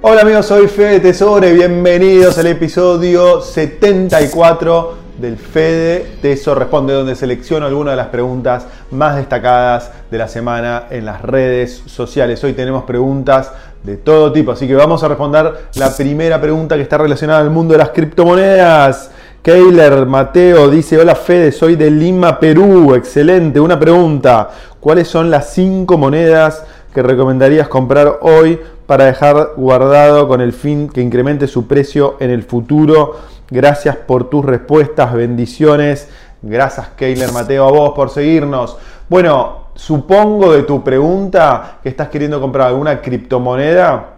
Hola amigos, soy Fede Tesore, bienvenidos al episodio 74 del Fede Tesoro Responde, donde selecciono algunas de las preguntas más destacadas de la semana en las redes sociales. Hoy tenemos preguntas de todo tipo, así que vamos a responder la primera pregunta que está relacionada al mundo de las criptomonedas. Keiler Mateo dice, hola Fede, soy de Lima, Perú. Excelente. Una pregunta, ¿cuáles son las cinco monedas que recomendarías comprar hoy para dejar guardado con el fin que incremente su precio en el futuro. Gracias por tus respuestas, bendiciones. Gracias Keiler Mateo a vos por seguirnos. Bueno, supongo de tu pregunta que estás queriendo comprar alguna criptomoneda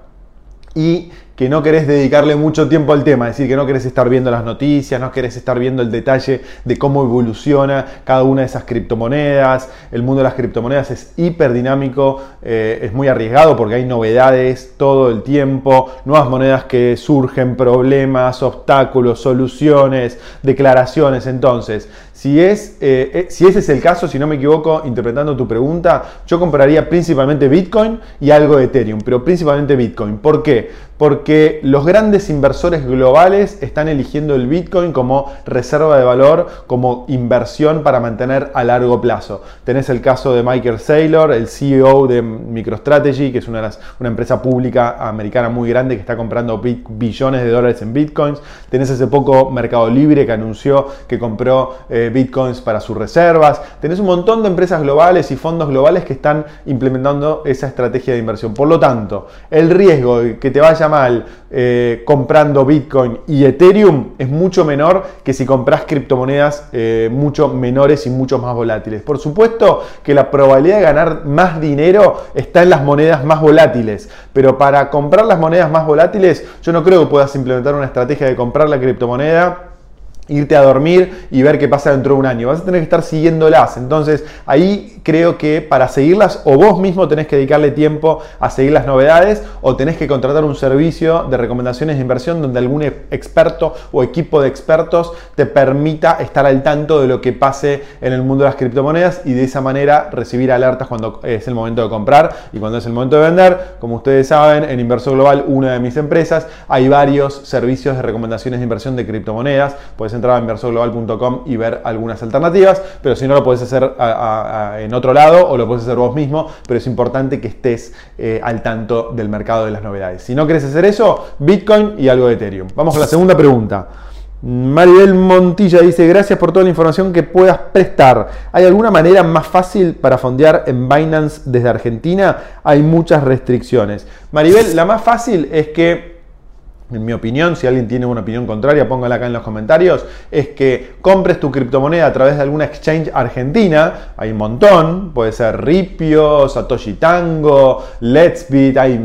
y que no querés dedicarle mucho tiempo al tema, es decir, que no querés estar viendo las noticias, no querés estar viendo el detalle de cómo evoluciona cada una de esas criptomonedas. El mundo de las criptomonedas es hiper dinámico, eh, es muy arriesgado porque hay novedades todo el tiempo, nuevas monedas que surgen, problemas, obstáculos, soluciones, declaraciones. Entonces, si, es, eh, eh, si ese es el caso, si no me equivoco, interpretando tu pregunta, yo compraría principalmente Bitcoin y algo de Ethereum, pero principalmente Bitcoin. ¿Por qué? porque los grandes inversores globales están eligiendo el Bitcoin como reserva de valor, como inversión para mantener a largo plazo. Tenés el caso de Michael Saylor, el CEO de MicroStrategy, que es una, empresa pública americana muy grande que está comprando billones de dólares en Bitcoins. Tenés hace poco Mercado Libre que anunció que compró eh, Bitcoins para sus reservas. Tenés un montón de empresas globales y fondos globales que están implementando esa estrategia de inversión. Por lo tanto, el riesgo de que te vaya mal eh, comprando Bitcoin y Ethereum es mucho menor que si compras criptomonedas eh, mucho menores y mucho más volátiles. Por supuesto que la probabilidad de ganar más dinero está en las monedas más volátiles, pero para comprar las monedas más volátiles yo no creo que puedas implementar una estrategia de comprar la criptomoneda irte a dormir y ver qué pasa dentro de un año. Vas a tener que estar siguiéndolas. Entonces, ahí creo que para seguirlas, o vos mismo tenés que dedicarle tiempo a seguir las novedades, o tenés que contratar un servicio de recomendaciones de inversión donde algún experto o equipo de expertos te permita estar al tanto de lo que pase en el mundo de las criptomonedas y de esa manera recibir alertas cuando es el momento de comprar y cuando es el momento de vender. Como ustedes saben, en Inversor Global, una de mis empresas, hay varios servicios de recomendaciones de inversión de criptomonedas. Puedes entrar a inversorglobal.com y ver algunas alternativas, pero si no lo puedes hacer en otro lado o lo puedes hacer vos mismo, pero es importante que estés eh, al tanto del mercado de las novedades. Si no quieres hacer eso, Bitcoin y algo de Ethereum. Vamos con la segunda pregunta. Maribel Montilla dice, gracias por toda la información que puedas prestar. ¿Hay alguna manera más fácil para fondear en Binance desde Argentina? Hay muchas restricciones. Maribel, la más fácil es que en mi opinión, si alguien tiene una opinión contraria, póngala acá en los comentarios, es que compres tu criptomoneda a través de alguna exchange argentina, hay un montón, puede ser Ripio, Satoshi Tango, Let's Beat, hay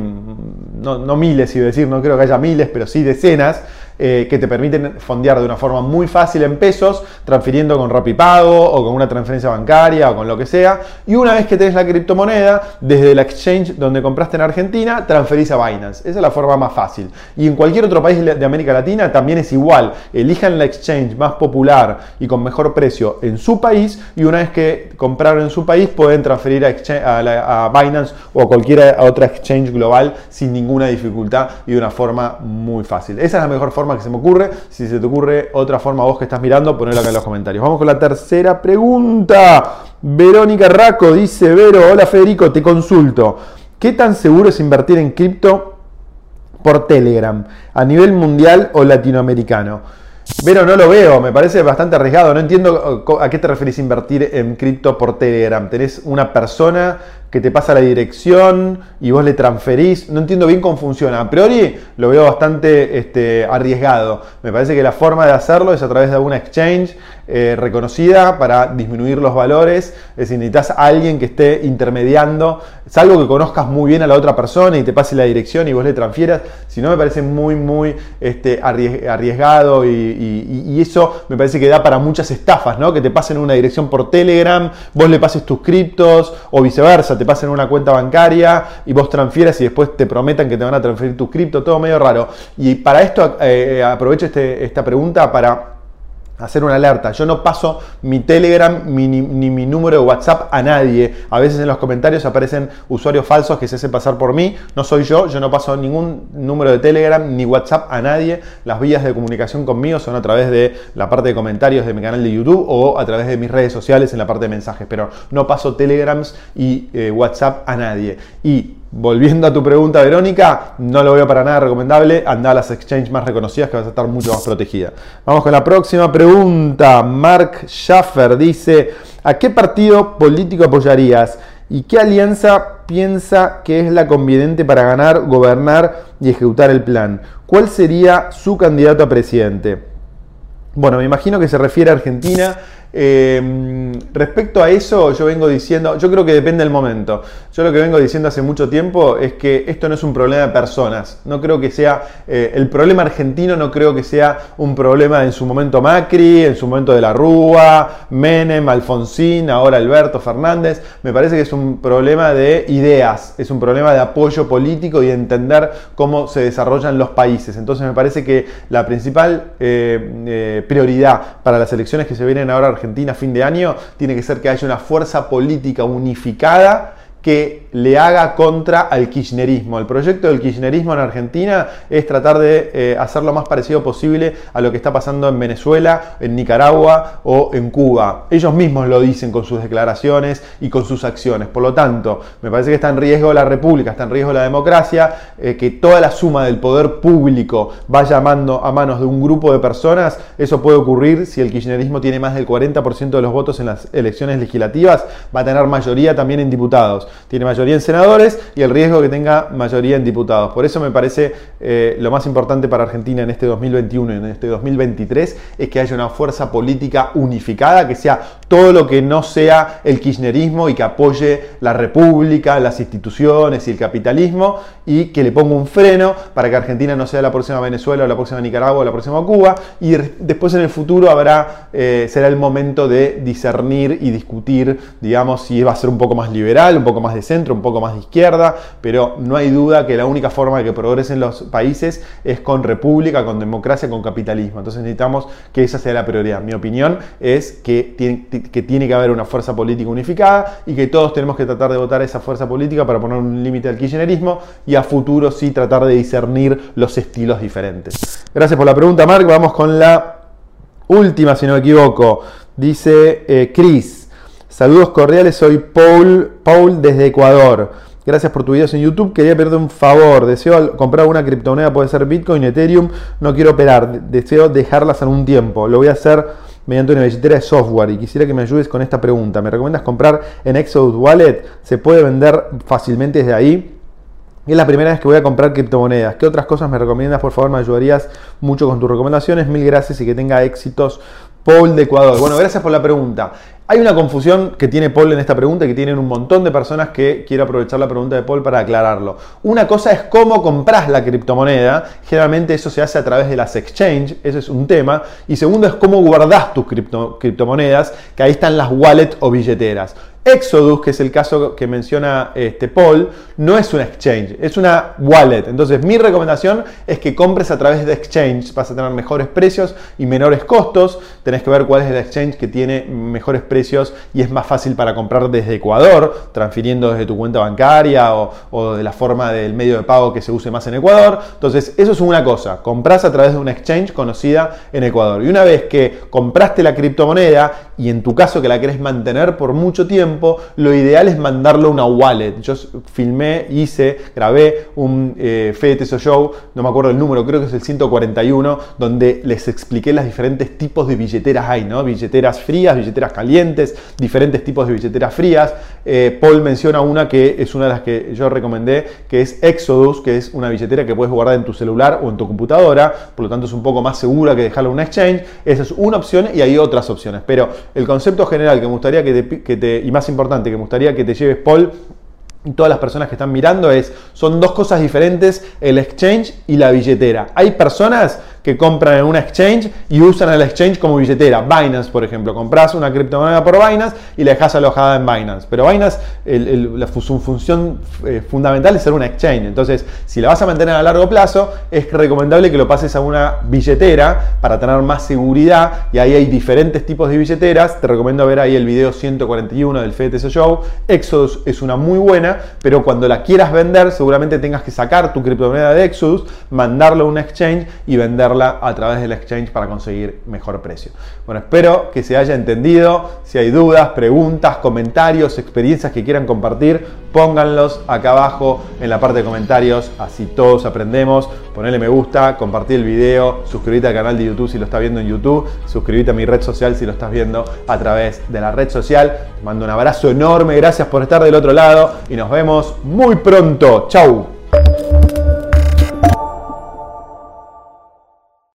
no, miles, iba decir, no creo que haya miles, pero sí decenas. Eh, que te permiten fondear de una forma muy fácil en pesos, transfiriendo con Rapipago o con una transferencia bancaria o con lo que sea. Y una vez que tenés la criptomoneda, desde la exchange donde compraste en Argentina, transferís a Binance. Esa es la forma más fácil. Y en cualquier otro país de América Latina también es igual. Elijan la exchange más popular y con mejor precio en su país y una vez que compraron en su país pueden transferir a, a Binance o a cualquier otra exchange global sin ninguna dificultad y de una forma muy fácil. Esa es la mejor forma que se me ocurre. Si se te ocurre otra forma vos que estás mirando, ponelo acá en los comentarios. Vamos con la tercera pregunta. Verónica Raco dice, Vero, hola Federico, te consulto. ¿Qué tan seguro es invertir en cripto por Telegram a nivel mundial o latinoamericano? Vero, no lo veo, me parece bastante arriesgado. No entiendo a qué te referís invertir en cripto por Telegram. ¿Tenés una persona que te pasa la dirección y vos le transferís. No entiendo bien cómo funciona. A priori lo veo bastante este, arriesgado. Me parece que la forma de hacerlo es a través de alguna exchange eh, reconocida para disminuir los valores. Es decir, necesitas a alguien que esté intermediando, salvo que conozcas muy bien a la otra persona y te pase la dirección y vos le transfieras. Si no, me parece muy, muy este, arriesgado y, eso me parece que da para muchas estafas, ¿no? Que te pasen una dirección por Telegram, vos le pases tus criptos o viceversa pasen una cuenta bancaria y vos transfieras y después te prometan que te van a transferir tu cripto, todo medio raro. Y para esto eh, aprovecho este, esta pregunta para hacer una alerta. Yo no paso mi Telegram ni, mi número de WhatsApp a nadie. A veces en los comentarios aparecen usuarios falsos que se hacen pasar por mí. No soy yo, yo no paso ningún número de Telegram ni WhatsApp a nadie. Las vías de comunicación conmigo son a través de la parte de comentarios de mi canal de YouTube o a través de mis redes sociales en la parte de mensajes. Pero no paso Telegrams y eh, WhatsApp a nadie. Y Volviendo a tu pregunta, Verónica, no lo veo para nada recomendable. Anda a las exchanges más reconocidas que vas a estar mucho más protegida. Vamos con la próxima pregunta. Mark Schaffer dice: ¿A qué partido político apoyarías? ¿Y qué alianza piensa que es la conveniente para ganar, gobernar y ejecutar el plan? ¿Cuál sería su candidato a presidente? Bueno, me imagino que se refiere a Argentina Em, respecto a eso, yo vengo diciendo, yo creo que depende del momento. Yo lo que vengo diciendo hace mucho tiempo es que esto no es un problema de personas. No creo que sea, eh, el problema argentino no creo que sea un problema en su momento Macri, en su momento de la Rúa, Menem, Alfonsín, ahora Alberto Fernández. Me parece que es un problema de ideas, es un problema de apoyo político y de entender cómo se desarrollan los países. Entonces me parece que la principal eh, eh, prioridad para las elecciones que se vienen ahora Argentina Argentina a fin de año tiene que ser que haya una fuerza política unificada que le haga contra al kirchnerismo. El proyecto del kirchnerismo en Argentina es tratar de eh, hacer lo más parecido posible a lo que está pasando en Venezuela, en Nicaragua o en Cuba. Ellos mismos lo dicen con sus declaraciones y con sus acciones. Por lo tanto, me parece que está en riesgo la república, está en riesgo la democracia, eh, que toda la suma del poder público vaya mando a manos de un grupo de personas. Eso puede ocurrir si el kirchnerismo tiene más del 40% de los votos en las elecciones legislativas, va a tener mayoría también en diputados tiene mayoría en senadores y el riesgo que tenga mayoría en diputados. Por eso me parece eh, lo más importante para Argentina en este 2021 y en este 2023 es que haya una fuerza política unificada, que sea todo lo que no sea el kirchnerismo y que apoye la república, las instituciones y el capitalismo y que le ponga un freno para que Argentina no sea la próxima Venezuela la próxima Nicaragua o la próxima Cuba y después en el futuro habrá, eh, será el momento de discernir y discutir, digamos, si va a ser un poco más liberal, un poco más de centro, un poco más de izquierda, pero no hay duda que la única forma de que progresen los países es con república, con democracia, con capitalismo. Entonces necesitamos que esa sea la prioridad. Mi opinión es que tiene que, tiene que haber una fuerza política unificada y que todos tenemos que tratar de votar esa fuerza política para poner un límite al kirchnerismo y a futuro sí tratar de discernir los estilos diferentes. Gracias por la pregunta, Mark. Vamos con la última, si no me equivoco. Dice eh, Chris. Saludos cordiales, soy Paul, Paul desde Ecuador. Gracias por tu videos en YouTube. Quería pedirte un favor. Deseo comprar una criptomoneda, puede ser Bitcoin, Ethereum. No quiero operar. Deseo dejarlas en un tiempo. Lo voy a hacer mediante una billetera de software y quisiera que me ayudes con esta pregunta. ¿Me recomiendas comprar en Exodus Wallet? ¿Se puede vender fácilmente desde ahí? Es la primera vez que voy a comprar criptomonedas. ¿Qué otras cosas me recomiendas? Por favor, me ayudarías mucho con tus recomendaciones. Mil gracias y que tenga éxitos. Paul de Ecuador. Bueno, gracias por la pregunta. Hay una confusión que tiene Paul en esta pregunta y que tienen un montón de personas que quiero aprovechar la pregunta de Paul para aclararlo. Una cosa es cómo compras la criptomoneda, generalmente eso se hace a través de las exchange, ese es un tema. Y segundo es cómo guardas tus criptomonedas, que ahí están las wallets o billeteras. Exodus, que es el caso que menciona este Paul, no es una exchange, es una wallet. Entonces mi recomendación es que compres a través de exchange. Vas a tener mejores precios y menores costos. Tenés que ver cuál es el exchange que tiene mejores precios y es más fácil para comprar desde Ecuador, transfiriendo desde tu cuenta bancaria o, de la forma del medio de pago que se use más en Ecuador. Entonces eso es una cosa. Compras a través de una exchange conocida en Ecuador. Y una vez que compraste la criptomoneda y en tu caso que la querés mantener por mucho tiempo, lo ideal es mandarlo a una wallet. Yo filmé, hice, grabé un eh, Fede Show, no me acuerdo el número, creo que es el 141, donde les expliqué los diferentes tipos de billeteras hay, ¿no? Billeteras frías, billeteras calientes, diferentes tipos de billeteras frías. Eh, Paul menciona una que es una de las que yo recomendé, que es Exodus, que es una billetera que puedes guardar en tu celular o en tu computadora, por lo tanto es un poco más segura que dejarla en una exchange. Esa es una opción y hay otras opciones, pero el concepto general que me gustaría que te, que te y más importante que me gustaría que te lleves, Paul, todas las personas que están mirando es, son dos cosas diferentes, el exchange y la billetera. Hay personas que compran en una exchange y usan el exchange como billetera. Binance, por ejemplo, compras una criptomoneda por Binance y la dejas alojada en Binance. Pero Binance, la, su función eh, fundamental es ser una exchange. Entonces, si la vas a mantener a largo plazo, es recomendable que lo pases a una billetera para tener más seguridad. Y ahí hay diferentes tipos de billeteras. Te recomiendo ver ahí el video 141 del FTS Show. Exodus es una muy buena, pero cuando la quieras vender, seguramente tengas que sacar tu criptomoneda de Exodus, mandarlo a una exchange y venderla a través del exchange para conseguir mejor precio. Bueno, espero que se haya entendido. Si hay dudas, preguntas, comentarios, experiencias que quieran compartir, pónganlos acá abajo en la parte de comentarios, así todos aprendemos. Ponele me gusta, compartir el video, suscríbete al canal de YouTube si lo estás viendo en YouTube, suscríbete a mi red social si lo estás viendo a través de la red social. Te mando un abrazo enorme, gracias por estar del otro lado y nos vemos muy pronto. Chau.